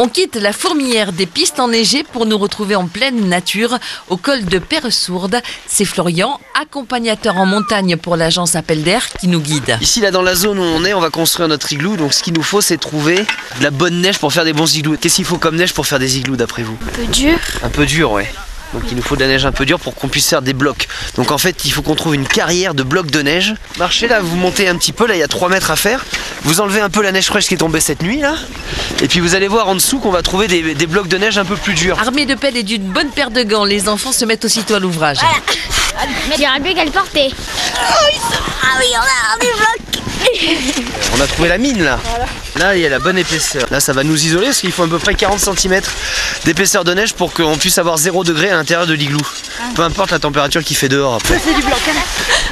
On quitte la fourmilière des pistes enneigées pour nous retrouver en pleine nature au col de Perresourde. C'est Florian, accompagnateur en montagne pour l'agence Appel d'Air, qui nous guide. Ici, là, dans la zone où on est, on va construire notre igloo. Donc, ce qu'il nous faut, c'est trouver de la bonne neige pour faire des bons igloos. Qu'est-ce qu'il faut comme neige pour faire des igloos, d'après vous? Un peu dur. Un peu dur, ouais. Donc il nous faut de la neige un peu dure pour qu'on puisse faire des blocs. Donc en fait il faut qu'on trouve une carrière de blocs de neige. Marchez là, vous montez un petit peu, là il y a 3 mètres à faire. Vous enlevez un peu la neige fraîche qui est tombée cette nuit là. Et puis vous allez voir en dessous qu'on va trouver des, des blocs de neige un peu plus durs. Armés de pelles et d'une bonne paire de gants, les enfants se mettent aussitôt à l'ouvrage. Mais il mieux qu'elle portait. Ah oui, on a des blocs. On a trouvé la mine là. Là il y a la bonne épaisseur. Là ça va nous isoler parce qu'il faut à peu près 40 cm d'épaisseur de neige pour qu'on puisse avoir 0 degré à l'intérieur de l'igloo. Peu importe la température qu'il fait dehors après. C'est du hein.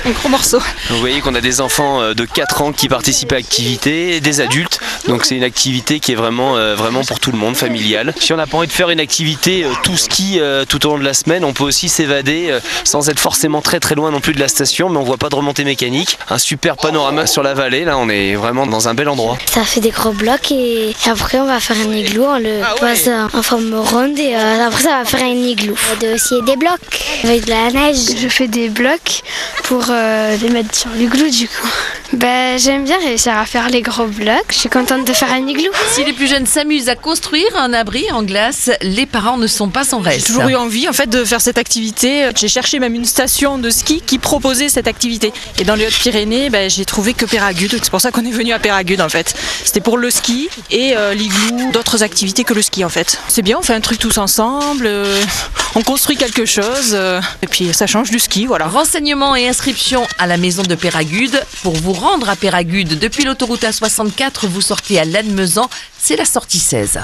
un gros morceau. Vous voyez qu'on a des enfants euh, de 4 ans qui participent à l'activité, des adultes. Donc c'est une activité qui est vraiment, euh, vraiment pour tout le monde, familiale. Si on n'a pas envie de faire une activité euh, tout ski tout au long de la semaine, on peut aussi s'évader sans être forcément très très loin non plus de la station, mais on voit pas de remontée mécanique. Un super panorama sur la vallée, là on est vraiment dans un bel endroit. Ça fait des gros blocs et après on va faire un igloo, on le passe en forme ronde et après ça va faire un igloo. On doit aussi des blocs avec de la neige. Je fais des blocs pour les mettre sur l'igloo du coup. Bah, j'aime bien réussir à faire les gros blocs. Je suis contente de faire un igloo. Si les plus jeunes s'amusent à construire un abri en glace, les parents ne sont pas sans reste. J'ai toujours eu envie en fait de faire cette activité. J'ai cherché même une station de ski qui proposait cette activité. Et dans les Hautes-Pyrénées, bah, j'ai trouvé que Péragude. C'est pour ça qu'on est venu à Péragude en fait. C'était pour le ski et euh, l'igloo, d'autres activités que le ski en fait. C'est bien, on fait un truc tous ensemble. Euh, on construit quelque chose euh, et puis ça change du ski, voilà. Renseignements et inscriptions à la maison de Péragude. Pour vous rendre à Péragude depuis l'autoroute A64, vous sortez à Lannemezan, c'est la sortie 16.